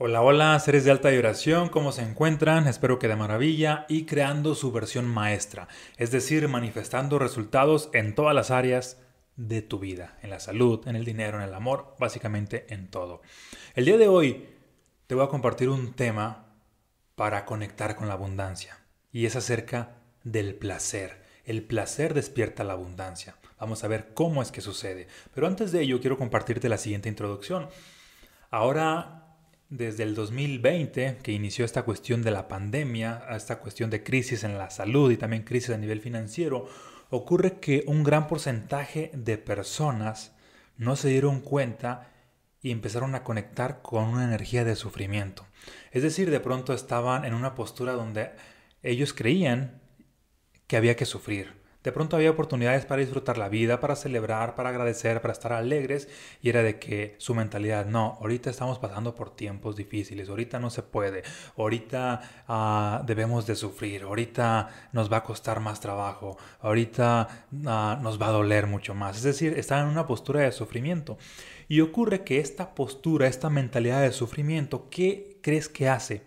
Hola, hola, seres de alta vibración, ¿cómo se encuentran? Espero que de maravilla y creando su versión maestra, es decir, manifestando resultados en todas las áreas de tu vida, en la salud, en el dinero, en el amor, básicamente en todo. El día de hoy te voy a compartir un tema para conectar con la abundancia y es acerca del placer. El placer despierta la abundancia. Vamos a ver cómo es que sucede. Pero antes de ello quiero compartirte la siguiente introducción. Ahora desde el 2020, que inició esta cuestión de la pandemia, esta cuestión de crisis en la salud y también crisis a nivel financiero, ocurre que un gran porcentaje de personas no se dieron cuenta y empezaron a conectar con una energía de sufrimiento. Es decir, de pronto estaban en una postura donde ellos creían que había que sufrir, de pronto había oportunidades para disfrutar la vida, para celebrar, para agradecer, para estar alegres y era de que su mentalidad, no, ahorita estamos pasando por tiempos difíciles, ahorita no se puede, ahorita ah, debemos de sufrir, ahorita nos va a costar más trabajo, ahorita ah, nos va a doler mucho más. Es decir, están en una postura de sufrimiento. Y ocurre que esta postura, esta mentalidad de sufrimiento, ¿qué crees que hace?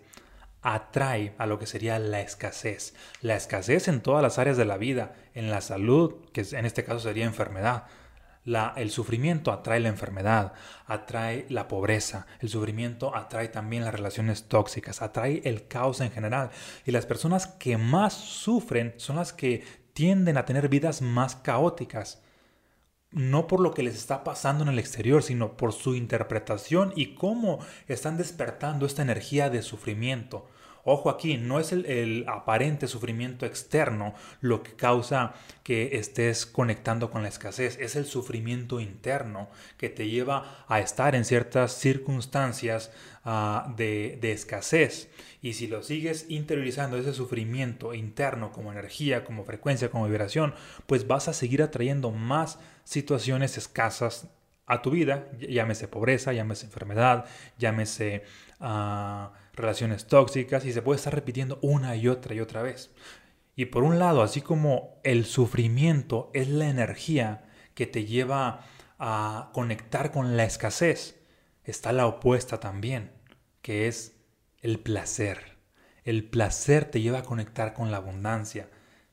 atrae a lo que sería la escasez. La escasez en todas las áreas de la vida, en la salud, que en este caso sería enfermedad. La, el sufrimiento atrae la enfermedad, atrae la pobreza, el sufrimiento atrae también las relaciones tóxicas, atrae el caos en general. Y las personas que más sufren son las que tienden a tener vidas más caóticas, no por lo que les está pasando en el exterior, sino por su interpretación y cómo están despertando esta energía de sufrimiento. Ojo aquí, no es el, aparente sufrimiento externo lo que causa que estés conectando con la escasez, es el sufrimiento interno que te lleva a estar en ciertas circunstancias ah, de, escasez. Y si lo sigues interiorizando ese sufrimiento interno como energía, como frecuencia, como vibración, pues vas a seguir atrayendo más situaciones escasas a tu vida, llámese pobreza, llámese enfermedad, llámese ah, relaciones tóxicas y se puede estar repitiendo una y otra y otra vez. Y por un lado, así como el sufrimiento es la energía que te lleva a conectar con la escasez, está la opuesta también, que es el placer. El placer te lleva a conectar con la abundancia.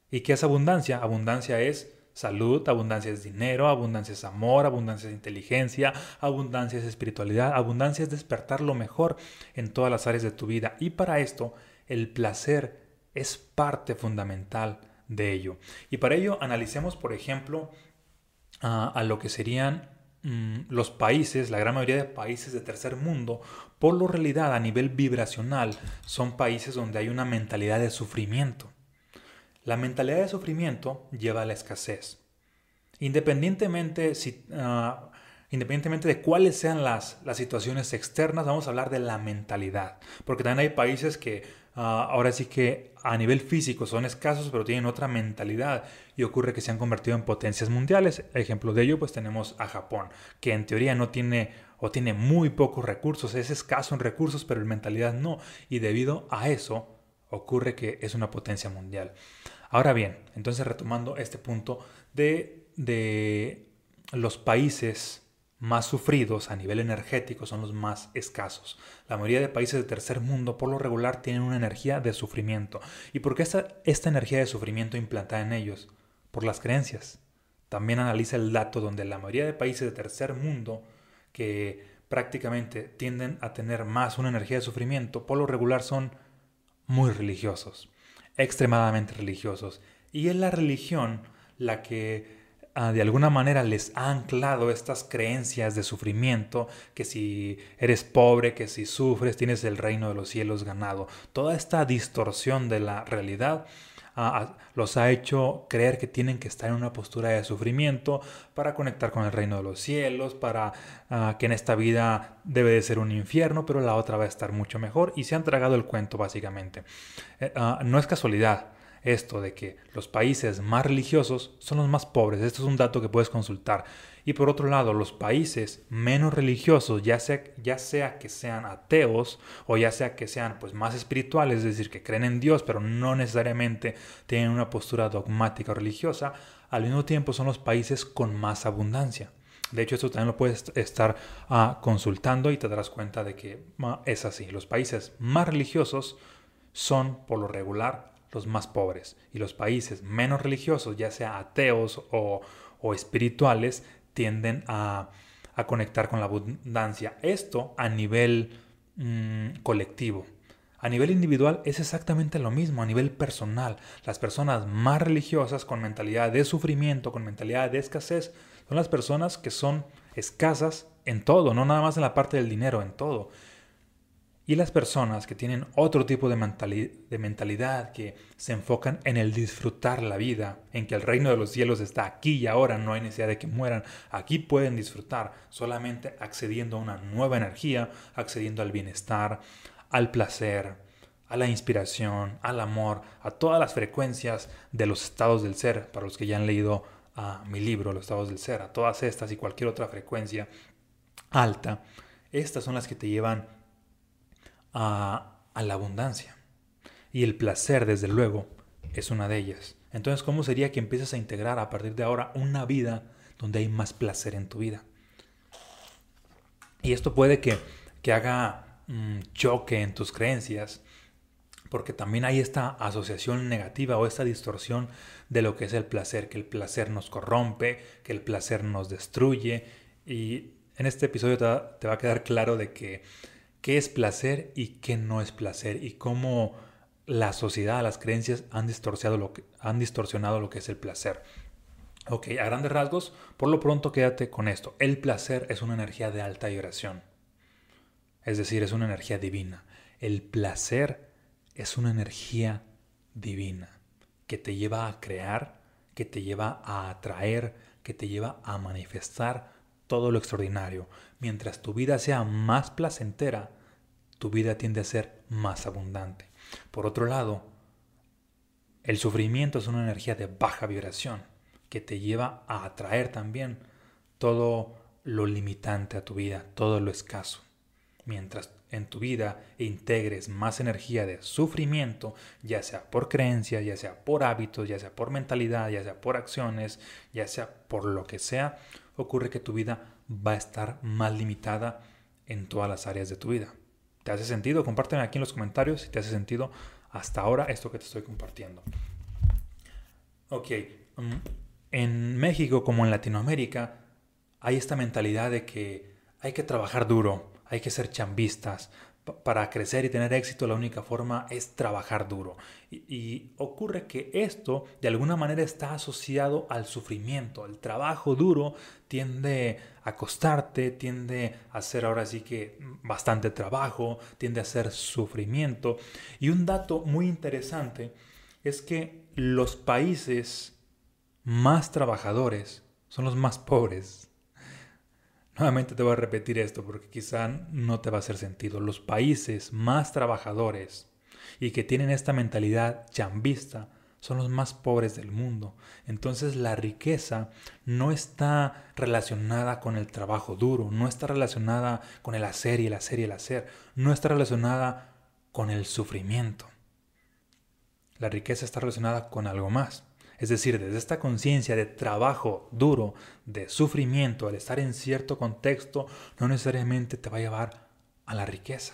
¿Y qué es abundancia? Abundancia es salud, abundancia es dinero, abundancia es amor, abundancia es inteligencia, abundancia es espiritualidad, abundancia es despertar lo mejor en todas las áreas de tu vida. Y para esto, el placer es parte fundamental de ello. Y para ello analicemos, por ejemplo, a, lo que serían mm, los países, la gran mayoría de países de tercer mundo, por lo realidad a nivel vibracional, son países donde hay una mentalidad de sufrimiento. La mentalidad de sufrimiento lleva a la escasez. Independientemente, ah, de cuáles sean las, las, situaciones externas, vamos a hablar de la mentalidad. Porque también hay países que ah, ahora sí que a nivel físico son escasos, pero tienen otra mentalidad y ocurre que se han convertido en potencias mundiales. Ejemplo de ello, pues tenemos a Japón, que en teoría no tiene o tiene muy pocos recursos, es escaso en recursos, pero en mentalidad no. Y debido a eso, ocurre que es una potencia mundial. Ahora bien, entonces retomando este punto de, de los países más sufridos a nivel energético son los más escasos. La mayoría de países de tercer mundo por lo regular tienen una energía de sufrimiento. ¿Y por qué esta, esta energía de sufrimiento implantada en ellos? Por las creencias. También analiza el dato donde la mayoría de países de tercer mundo que prácticamente tienden a tener más una energía de sufrimiento, por lo regular son muy religiosos extremadamente religiosos. Y es la religión la que ah, de alguna manera les ha anclado estas creencias de sufrimiento, que si eres pobre, que si sufres, tienes el reino de los cielos ganado. Toda esta distorsión de la realidad los ha hecho creer que tienen que estar en una postura de sufrimiento para conectar con el reino de los cielos, para ah, que en esta vida debe de ser un infierno, pero la otra va a estar mucho mejor y se han tragado el cuento básicamente. Eh, ah, no es casualidad esto de que los países más religiosos son los más pobres. Esto es un dato que puedes consultar. Y por otro lado, los países menos religiosos, ya sea, que sean ateos o ya sea que sean pues, más espirituales, es decir, que creen en Dios, pero no necesariamente tienen una postura dogmática o religiosa, al mismo tiempo son los países con más abundancia. De hecho, esto también lo puedes estar ah, consultando y te darás cuenta de que ah, es así. Los países más religiosos son, por lo regular, los más pobres. Y los países menos religiosos, ya sea ateos o, espirituales, tienden a, conectar con la abundancia. Esto a nivel mm, colectivo. A nivel individual es exactamente lo mismo, a nivel personal. Las personas más religiosas con mentalidad de sufrimiento, con mentalidad de escasez, son las personas que son escasas en todo, no nada más en la parte del dinero, en todo. Y las personas que tienen otro tipo de, mentalidad, que se enfocan en el disfrutar la vida, en que el reino de los cielos está aquí y ahora, no hay necesidad de que mueran, aquí pueden disfrutar solamente accediendo a una nueva energía, accediendo al bienestar, al placer, a la inspiración, al amor, a todas las frecuencias de los estados del ser, para los que ya han leído a mi libro, Los estados del ser, a todas estas y cualquier otra frecuencia alta, estas son las que te llevan a, la abundancia. Y el placer, desde luego, es una de ellas. Entonces, ¿cómo sería que empieces a integrar a partir de ahora una vida donde hay más placer en tu vida? Y esto puede que, que haga choque en tus creencias, porque también hay esta asociación negativa o esta distorsión de lo que es el placer, que el placer nos corrompe, que el placer nos destruye. Y en este episodio te va, a quedar claro de que qué es placer y qué no es placer y cómo la sociedad, las creencias han distorsionado lo que, han distorsionado lo que es el placer. Ok, a grandes rasgos, por lo pronto quédate con esto. El placer es una energía de alta vibración. Es decir, es una energía divina. El placer es una energía divina que te lleva a crear, que te lleva a atraer, que te lleva a manifestar todo lo extraordinario. Mientras tu vida sea más placentera, tu vida tiende a ser más abundante. Por otro lado, el sufrimiento es una energía de baja vibración que te lleva a atraer también todo lo limitante a tu vida, todo lo escaso. Mientras en tu vida integres más energía de sufrimiento, ya sea por creencias, ya sea por hábitos, ya sea por mentalidad, ya sea por acciones, ya sea por lo que sea, ocurre que tu vida va a estar más limitada en todas las áreas de tu vida. ¿Te hace sentido? Compárteme aquí en los comentarios si te hace sentido hasta ahora esto que te estoy compartiendo. Ok, mm, en México como en Latinoamérica hay esta mentalidad de que hay que trabajar duro, hay que ser chambistas. Para crecer y tener éxito la única forma es trabajar duro. Y, ocurre que esto de alguna manera está asociado al sufrimiento. El trabajo duro tiende a costarte, tiende a ser ahora sí que bastante trabajo, tiende a ser sufrimiento. Y un dato muy interesante es que los países más trabajadores son los más pobres. Nuevamente te voy a repetir esto porque quizá no te va a hacer sentido. Los países más trabajadores y que tienen esta mentalidad chambista son los más pobres del mundo. Entonces la riqueza no está relacionada con el trabajo duro, no está relacionada con el hacer y el hacer y el hacer, no está relacionada con el sufrimiento. La riqueza está relacionada con algo más. Es decir, desde esta conciencia de trabajo duro, de sufrimiento, al estar en cierto contexto, no necesariamente te va a llevar a la riqueza.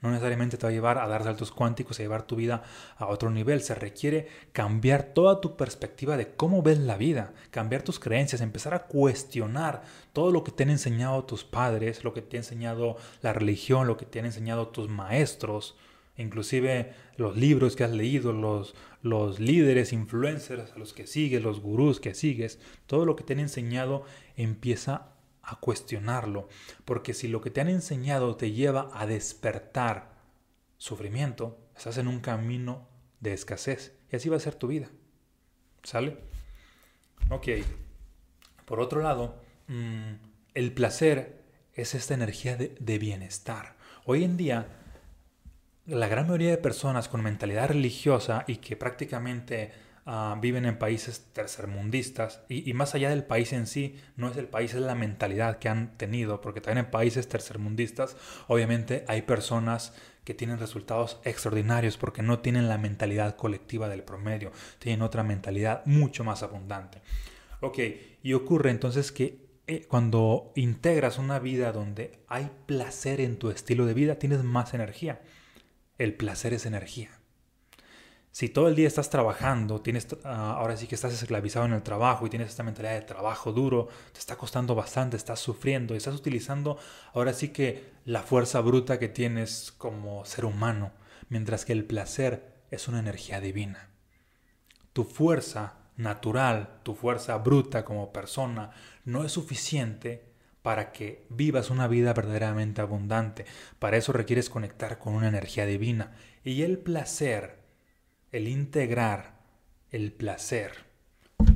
No necesariamente te va a llevar a dar saltos cuánticos, a llevar tu vida a otro nivel. Se requiere cambiar toda tu perspectiva de cómo ves la vida, cambiar tus creencias, empezar a cuestionar todo lo que te han enseñado tus padres, lo que te ha enseñado la religión, lo que te han enseñado tus maestros, inclusive los libros que has leído, los, los líderes, influencers a los que sigues, los gurús que sigues, todo lo que te han enseñado empieza a cuestionarlo, porque si lo que te han enseñado te lleva a despertar sufrimiento, estás en un camino de escasez y así va a ser tu vida. ¿Sale? Ok. Por otro lado, mm, el placer es esta energía de, de bienestar. Hoy en día la gran mayoría de personas con mentalidad religiosa y que prácticamente ah, viven en países tercermundistas, y, más allá del país en sí, no es el país, es la mentalidad que han tenido, porque también en países tercermundistas, obviamente hay personas que tienen resultados extraordinarios porque no tienen la mentalidad colectiva del promedio, tienen otra mentalidad mucho más abundante. Ok, y ocurre entonces que eh, cuando integras una vida donde hay placer en tu estilo de vida, tienes más energía. El placer es energía. Si todo el día estás trabajando, tienes, ah, ahora sí que estás esclavizado en el trabajo y tienes esta mentalidad de trabajo duro, te está costando bastante, estás sufriendo estás utilizando ahora sí que la fuerza bruta que tienes como ser humano, mientras que el placer es una energía divina. Tu fuerza natural, tu fuerza bruta como persona, no es suficiente para que vivas una vida verdaderamente abundante. Para eso requieres conectar con una energía divina. Y el placer, el integrar el placer,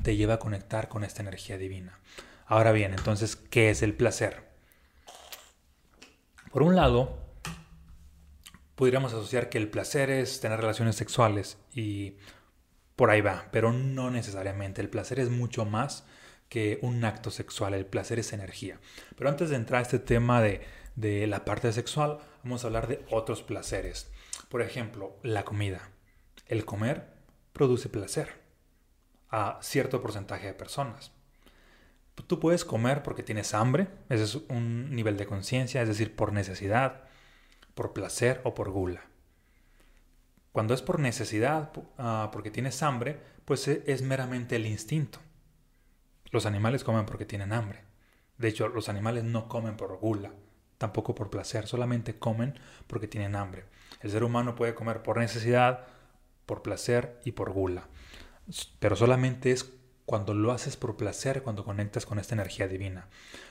te lleva a conectar con esta energía divina. Ahora bien, entonces, ¿qué es el placer? Por un lado, podríamos asociar que el placer es tener relaciones sexuales y por ahí va, pero no necesariamente. El placer es mucho más que un acto sexual, el placer es energía. Pero antes de entrar a este tema de, de la parte sexual, vamos a hablar de otros placeres. Por ejemplo, la comida. El comer produce placer a cierto porcentaje de personas. Tú puedes comer porque tienes hambre, ese es un nivel de conciencia, es decir, por necesidad, por placer o por gula. Cuando es por necesidad, ah, porque tienes hambre, pues e, es meramente el instinto. Los animales comen porque tienen hambre. De hecho, los animales no comen por gula, tampoco por placer, solamente comen porque tienen hambre. El ser humano puede comer por necesidad, por placer y por gula. Pero solamente es cuando lo haces por placer, cuando conectas con esta energía divina.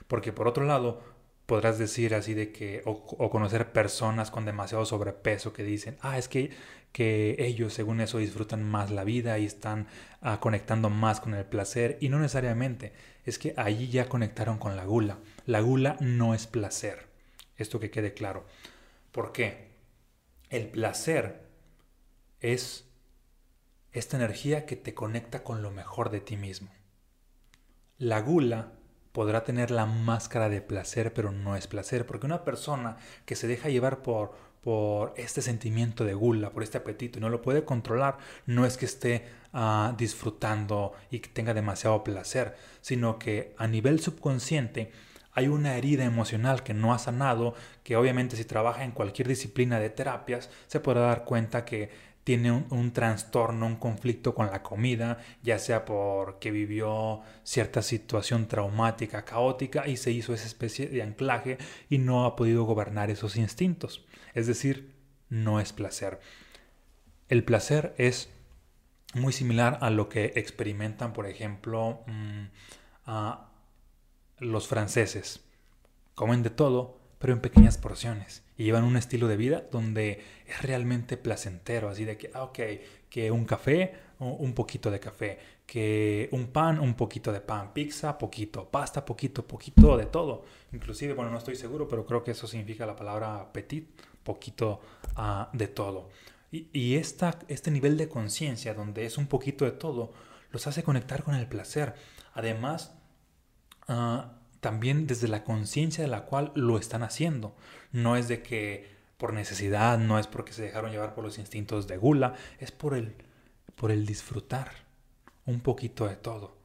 Porque por otro lado, podrás decir así de que, o, conocer personas con demasiado sobrepeso que dicen, ah, es que, que ellos según eso disfrutan más la vida y están ah, conectando más con el placer. Y no necesariamente, es que allí ya conectaron con la gula. La gula no es placer. Esto que quede claro. ¿Por qué? El placer es esta energía que te conecta con lo mejor de ti mismo. La gula podrá tener la máscara de placer, pero no es placer, porque una persona que se deja llevar por, por este sentimiento de gula, por este apetito y no lo puede controlar, no es que esté ah, disfrutando y tenga demasiado placer, sino que a nivel subconsciente hay una herida emocional que no ha sanado, que obviamente si trabaja en cualquier disciplina de terapias se podrá dar cuenta que tiene un, trastorno, un conflicto con la comida, ya sea porque vivió cierta situación traumática, caótica y se hizo esa especie de anclaje y no ha podido gobernar esos instintos. Es decir, no es placer. El placer es muy similar a lo que experimentan, por ejemplo, mm, los franceses. Comen de todo, pero en pequeñas porciones. Y llevan un estilo de vida donde es realmente placentero, así de que, ah, ok, que un café, un poquito de café, que un pan, un poquito de pan, pizza, poquito, pasta, poquito, poquito de todo. Inclusive, bueno, no estoy seguro, pero creo que eso significa la palabra petit, poquito uh, de todo. Y, y esta, este nivel de conciencia donde es un poquito de todo, los hace conectar con el placer. Además, uh, también desde la conciencia de la cual lo están haciendo. No es de que por necesidad, no es porque se dejaron llevar por los instintos de gula, es por el, por el disfrutar un poquito de todo.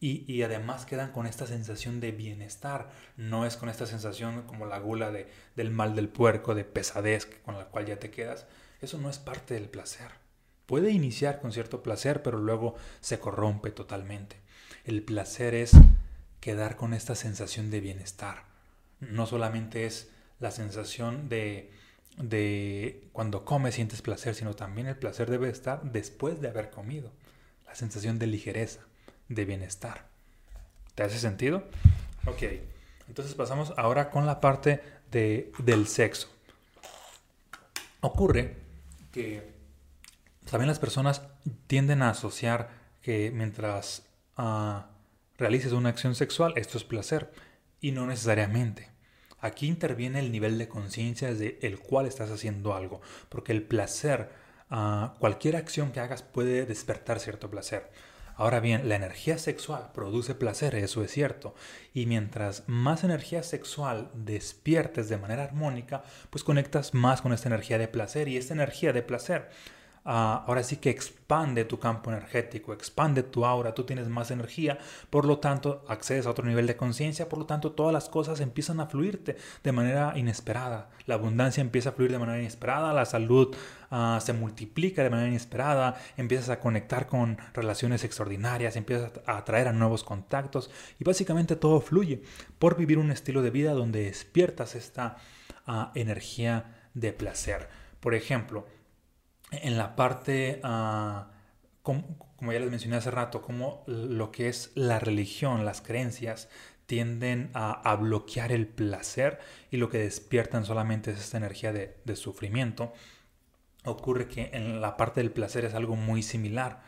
Y, y, además quedan con esta sensación de bienestar, no es con esta sensación como la gula de, del mal del puerco, de pesadez con la cual ya te quedas. Eso no es parte del placer. Puede iniciar con cierto placer, pero luego se corrompe totalmente. El placer es quedar con esta sensación de bienestar. No solamente es la sensación de, de cuando comes sientes placer, sino también el placer debe estar después de haber comido. La sensación de ligereza, de bienestar. ¿Te hace sentido? Ok, entonces pasamos ahora con la parte de, del sexo. Ocurre que también las personas tienden a asociar que mientras... Uh, realices una acción sexual, esto es placer. Y no necesariamente. Aquí interviene el nivel de conciencia desde el cual estás haciendo algo. Porque el placer, ah, cualquier acción que hagas puede despertar cierto placer. Ahora bien, la energía sexual produce placer, eso es cierto. Y mientras más energía sexual despiertes de manera armónica, pues conectas más con esta energía de placer. Y esta energía de placer Ah, ahora sí que expande tu campo energético, expande tu aura, tú tienes más energía, por lo tanto accedes a otro nivel de conciencia, por lo tanto todas las cosas empiezan a fluirte de manera inesperada, la abundancia empieza a fluir de manera inesperada, la salud ah, se multiplica de manera inesperada, empiezas a conectar con relaciones extraordinarias, empiezas a atraer a nuevos contactos y básicamente todo fluye por vivir un estilo de vida donde despiertas esta ah, energía de placer. Por ejemplo, en la parte, ah, como, ya les mencioné hace rato, como lo que es la religión, las creencias, tienden a, bloquear el placer y lo que despiertan solamente es esta energía de, de, sufrimiento. Ocurre que en la parte del placer es algo muy similar.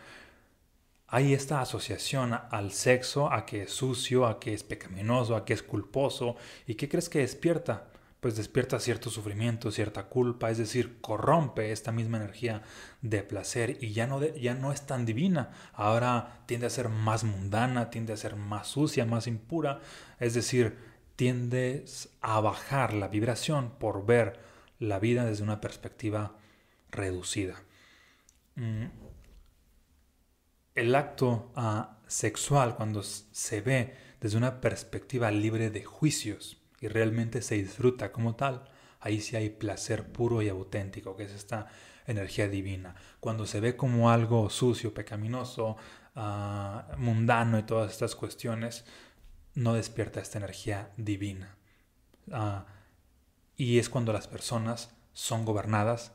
Hay esta asociación al sexo, a que es sucio, a que es pecaminoso, a que es culposo. ¿Y qué crees que despierta? Pues despierta cierto sufrimiento, cierta culpa, es decir, corrompe esta misma energía de placer y ya no, ya no es tan divina, ahora tiende a ser más mundana, tiende a ser más sucia, más impura, es decir, tiendes a bajar la vibración por ver la vida desde una perspectiva reducida. Mm. El acto ah, sexual, cuando se ve desde una perspectiva libre de juicios, y realmente se disfruta como tal, ahí sí hay placer puro y auténtico, que es esta energía divina. Cuando se ve como algo sucio, pecaminoso, ah, mundano y todas estas cuestiones, no despierta esta energía divina. Ah, y es cuando las personas son gobernadas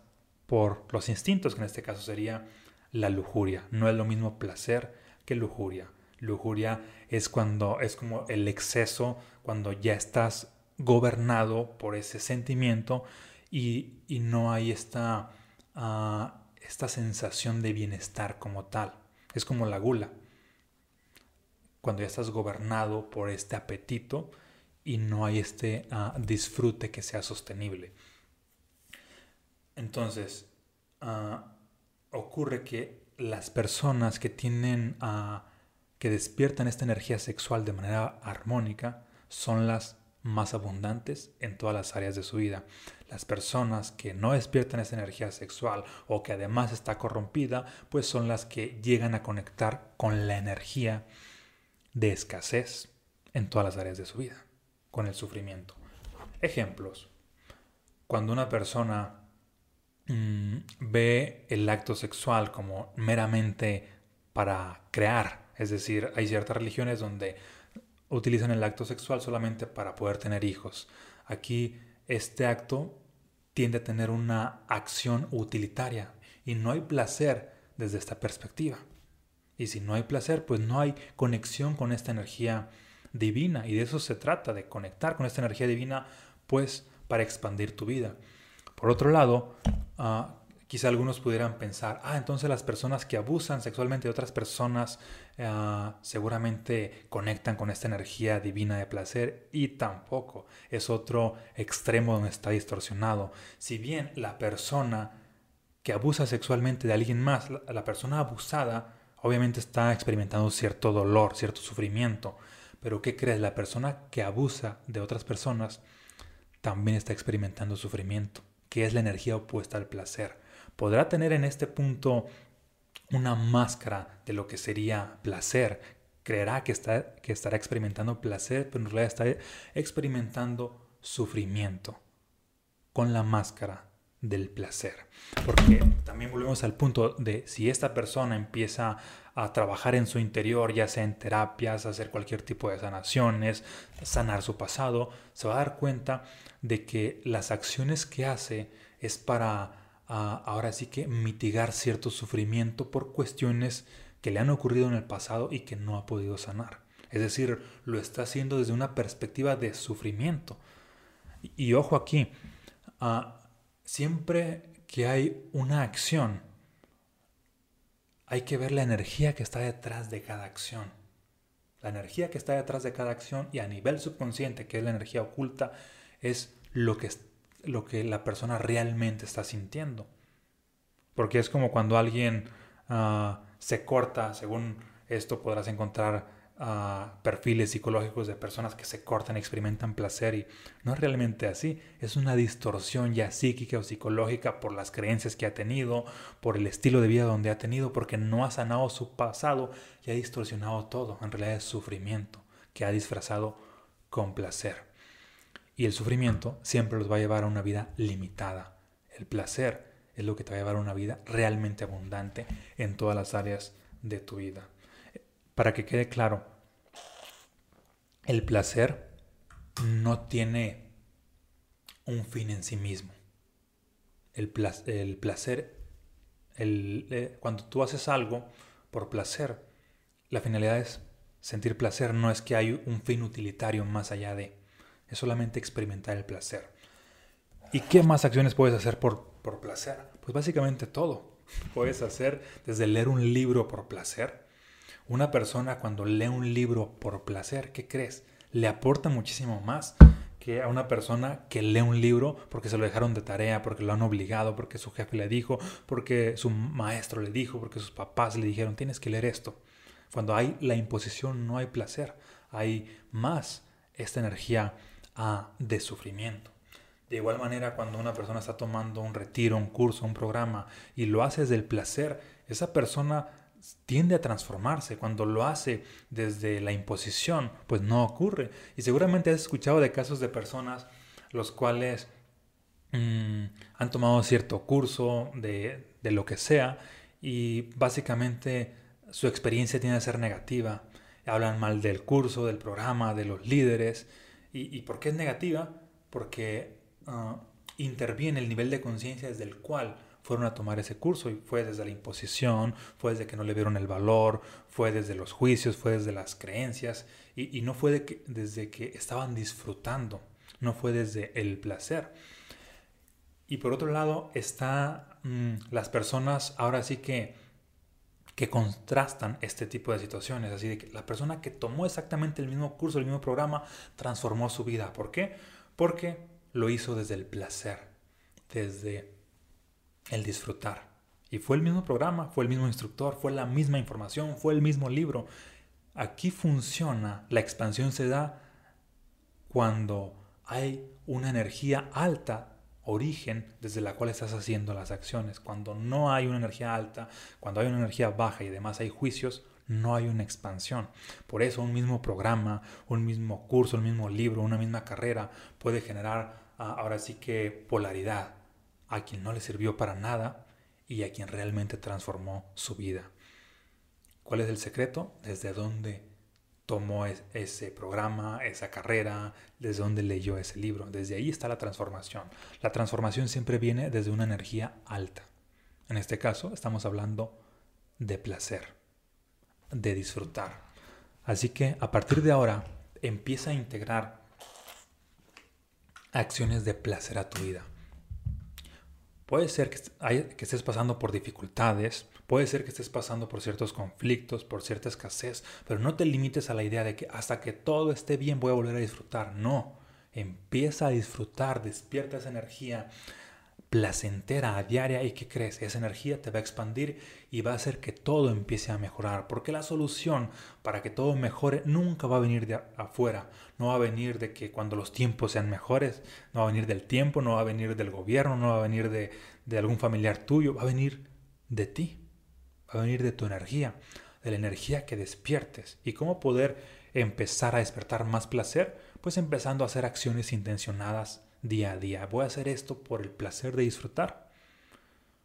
por los instintos, que en este caso sería la lujuria. No es lo mismo placer que lujuria. Lujuria es cuando es como el exceso, cuando ya estás gobernado por ese sentimiento y, no hay esta, ah, esta sensación de bienestar como tal. Es como la gula. Cuando ya estás gobernado por este apetito y no hay este ah, disfrute que sea sostenible. Entonces, ah, ocurre que las personas que tienen, que despiertan esta energía sexual de manera armónica, son las más abundantes en todas las áreas de su vida. Las personas que no despiertan esa energía sexual o que además está corrompida, pues son las que llegan a conectar con la energía de escasez en todas las áreas de su vida, con el sufrimiento. Ejemplos. Cuando una persona mm, ve el acto sexual como meramente para crear, es decir, hay ciertas religiones donde utilizan el acto sexual solamente para poder tener hijos. Aquí este acto tiende a tener una acción utilitaria y no hay placer desde esta perspectiva. Y si no hay placer, pues no hay conexión con esta energía divina. Y de eso se trata, de conectar con esta energía divina, pues para expandir tu vida. Por otro lado, ah, Quizá algunos pudieran pensar, ah, entonces las personas que abusan sexualmente de otras personas ah, seguramente conectan con esta energía divina de placer y tampoco es otro extremo donde está distorsionado. Si bien la persona que abusa sexualmente de alguien más, la persona abusada, obviamente está experimentando cierto dolor, cierto sufrimiento, pero ¿qué crees? La persona que abusa de otras personas también está experimentando sufrimiento, que es la energía opuesta al placer podrá tener en este punto una máscara de lo que sería placer. Creerá que, está, que estará experimentando placer, pero en realidad está experimentando sufrimiento con la máscara del placer. Porque también volvemos al punto de si esta persona empieza a trabajar en su interior, ya sea en terapias, hacer cualquier tipo de sanaciones, sanar su pasado, se va a dar cuenta de que las acciones que hace es para ahora sí que mitigar cierto sufrimiento por cuestiones que le han ocurrido en el pasado y que no ha podido sanar. Es decir, lo está haciendo desde una perspectiva de sufrimiento. Y, ojo aquí, ah, siempre que hay una acción, hay que ver la energía que está detrás de cada acción. La energía que está detrás de cada acción y a nivel subconsciente, que es la energía oculta, es lo que lo que la persona realmente está sintiendo. Porque es como cuando alguien ah, se corta, según esto podrás encontrar ah, perfiles psicológicos de personas que se cortan, experimentan placer y no es realmente así. Es una distorsión ya psíquica o psicológica por las creencias que ha tenido, por el estilo de vida donde ha tenido, porque no ha sanado su pasado y ha distorsionado todo. En realidad es sufrimiento que ha disfrazado con placer. Y el sufrimiento siempre los va a llevar a una vida limitada. El placer es lo que te va a llevar a una vida realmente abundante en todas las áreas de tu vida. Para que quede claro, el placer no tiene un fin en sí mismo. El, placer, eh, cuando tú haces algo por placer, la finalidad es sentir placer, no es que hay un fin utilitario más allá de, es solamente experimentar el placer. ¿Y qué más acciones puedes hacer por, por placer? Pues básicamente todo. Puedes hacer desde leer un libro por placer. Una persona cuando lee un libro por placer, ¿qué crees? Le aporta muchísimo más que a una persona que lee un libro porque se lo dejaron de tarea, porque lo han obligado, porque su jefe le dijo, porque su maestro le dijo, porque sus papás le dijeron, tienes que leer esto. Cuando hay la imposición no hay placer, hay más esta energía de sufrimiento. De igual manera, cuando una persona está tomando un retiro, un curso, un programa y lo hace desde el placer, esa persona tiende a transformarse. Cuando lo hace desde la imposición, pues no ocurre. Y seguramente has escuchado de casos de personas los cuales mm, han tomado cierto curso de, lo que sea y básicamente su experiencia tiene que ser negativa. Hablan mal del curso, del programa, de los líderes. ¿Y, y por qué es negativa? Porque uh, interviene el nivel de conciencia desde el cual fueron a tomar ese curso y fue desde la imposición, fue desde que no le vieron el valor, fue desde los juicios, fue desde las creencias y, no fue desde que estaban disfrutando, no fue desde el placer. Y por otro lado está mm, las personas ahora sí que que contrastan este tipo de situaciones. Así de que la persona que tomó exactamente el mismo curso, el mismo programa, transformó su vida. ¿Por qué? Porque lo hizo desde el placer, desde el disfrutar. Y fue el mismo programa, fue el mismo instructor, fue la misma información, fue el mismo libro. Aquí funciona, la expansión se da cuando hay una energía alta, origen, desde la cual estás haciendo las acciones. Cuando no hay una energía alta, cuando hay una energía baja y además hay juicios, no hay una expansión. Por eso un mismo programa, un mismo curso, un mismo libro, una misma carrera puede generar ahora sí que polaridad a quien no le sirvió para nada y a quien realmente transformó su vida. ¿Cuál es el secreto? Desde dónde tomó ese programa, esa carrera, desde dónde leyó ese libro. Desde ahí está la transformación. La transformación siempre viene desde una energía alta. En este caso estamos hablando de placer, de disfrutar. Así que a partir de ahora empieza a integrar acciones de placer a tu vida. Puede ser que, estés pasando por dificultades, puede ser que estés pasando por ciertos conflictos, por cierta escasez, pero no te limites a la idea de que hasta que todo esté bien voy a volver a disfrutar. No, empieza a disfrutar, despierta esa energía, placentera diaria y que crees, esa energía te va a expandir y va a hacer que todo empiece a mejorar, porque la solución para que todo mejore nunca va a venir de afuera, no va a venir de que cuando los tiempos sean mejores, no va a venir del tiempo, no va a venir del gobierno, no va a venir de, de algún familiar tuyo, va a venir de ti, va a venir de tu energía, de la energía que despiertes. ¿Y cómo poder empezar a despertar más placer? Pues empezando a hacer acciones intencionadas día a día. Voy a hacer esto por el placer de disfrutar.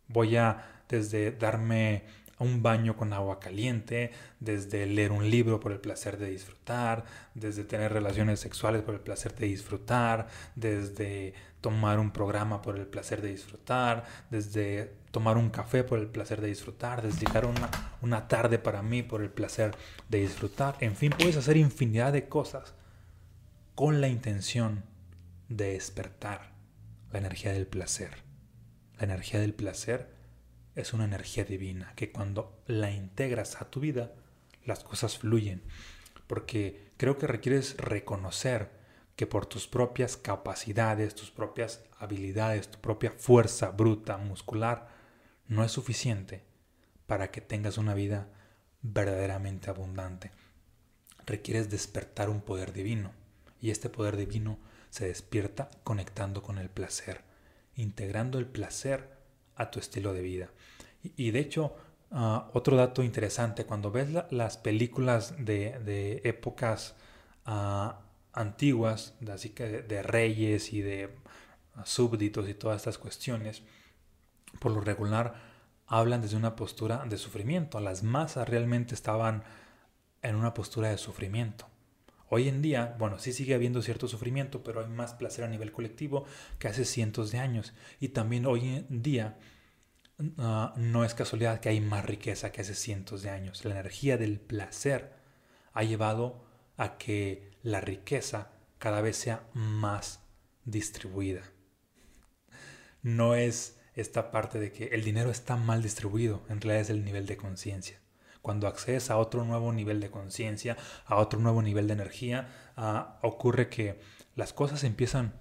Voy a desde darme un baño con agua caliente, desde leer un libro por el placer de disfrutar, desde tener relaciones sexuales por el placer de disfrutar, desde tomar un programa por el placer de disfrutar, desde tomar un café por el placer de disfrutar, dedicar una, una tarde para mí por el placer de disfrutar. En fin, puedes hacer infinidad de cosas con la intención de despertar la energía del placer. La energía del placer es una energía divina que cuando la integras a tu vida, las cosas fluyen. Porque creo que requieres reconocer que por tus propias capacidades, tus propias habilidades, tu propia fuerza bruta, muscular, no es suficiente para que tengas una vida verdaderamente abundante. requieres despertar un poder divino. Y este poder divino se despierta conectando con el placer, integrando el placer a tu estilo de vida. Y, de hecho, ah, otro dato interesante, cuando ves las películas de, épocas ah, antiguas, así que de, reyes y de súbditos y todas estas cuestiones, por lo regular hablan desde una postura de sufrimiento. Las masas realmente estaban en una postura de sufrimiento. Hoy en día, bueno, sí sigue habiendo cierto sufrimiento, pero hay más placer a nivel colectivo que hace cientos de años. Y también hoy en día ah, no es casualidad que hay más riqueza que hace cientos de años. La energía del placer ha llevado a que la riqueza cada vez sea más distribuida. No es esta parte de que el dinero está mal distribuido, en realidad es el nivel de conciencia. Cuando accedes a otro nuevo nivel de conciencia, a otro nuevo nivel de energía, ah, ocurre que las cosas empiezan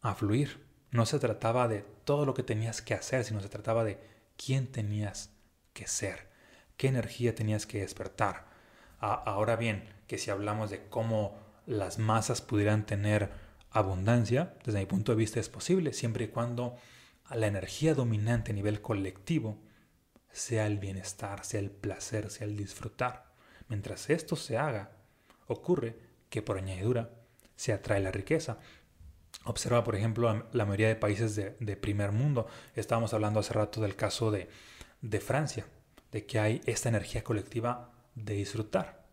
a fluir. No se trataba de todo lo que tenías que hacer, sino se trataba de quién tenías que ser, qué energía tenías que despertar. Ah, ahora bien, que si hablamos de cómo las masas pudieran tener abundancia, desde mi punto de vista es posible, siempre y cuando la energía dominante a nivel colectivo sea el bienestar, sea el placer, sea el disfrutar. Mientras esto se haga, ocurre que por añadidura se atrae la riqueza. Observa, por ejemplo, la mayoría de países de, primer mundo. Estábamos hablando hace rato del caso de, de Francia, de que hay esta energía colectiva de disfrutar.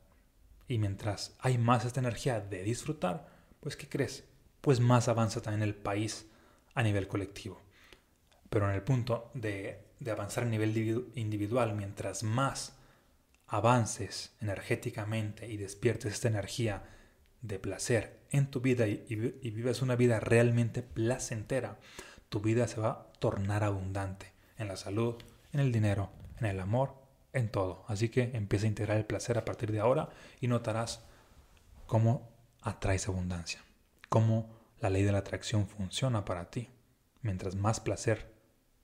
Y mientras hay más esta energía de disfrutar, pues ¿qué crees? Pues más avanza también el país a nivel colectivo. Pero en el punto de, avanzar a nivel individual, mientras más avances energéticamente y despiertes esta energía de placer en tu vida y, y, vives una vida realmente placentera, tu vida se va a tornar abundante en la salud, en el dinero, en el amor, en todo. Así que empieza a integrar el placer a partir de ahora y notarás cómo atraes abundancia, cómo la ley de la atracción funciona para ti. Mientras más placer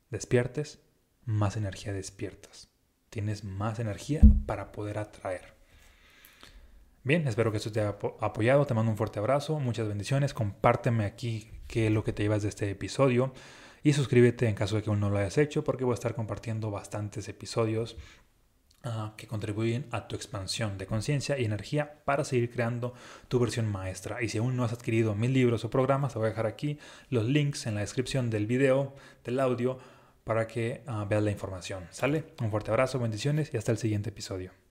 despiertes, más energía despiertas. Tienes más energía para poder atraer. Bien, espero que esto te haya apoyado. Te mando un fuerte abrazo, muchas bendiciones. Compárteme aquí qué es lo que te llevas de este episodio. Y suscríbete en caso de que aún no lo hayas hecho, porque voy a estar compartiendo bastantes episodios Que contribuyen a tu expansión de conciencia y energía para seguir creando tu versión maestra. Y si aún no has adquirido mis libros o programas, te voy a dejar aquí los links en la descripción del video, del audio, para que ah, veas la información. ¿Sale? Un fuerte abrazo, bendiciones y hasta el siguiente episodio.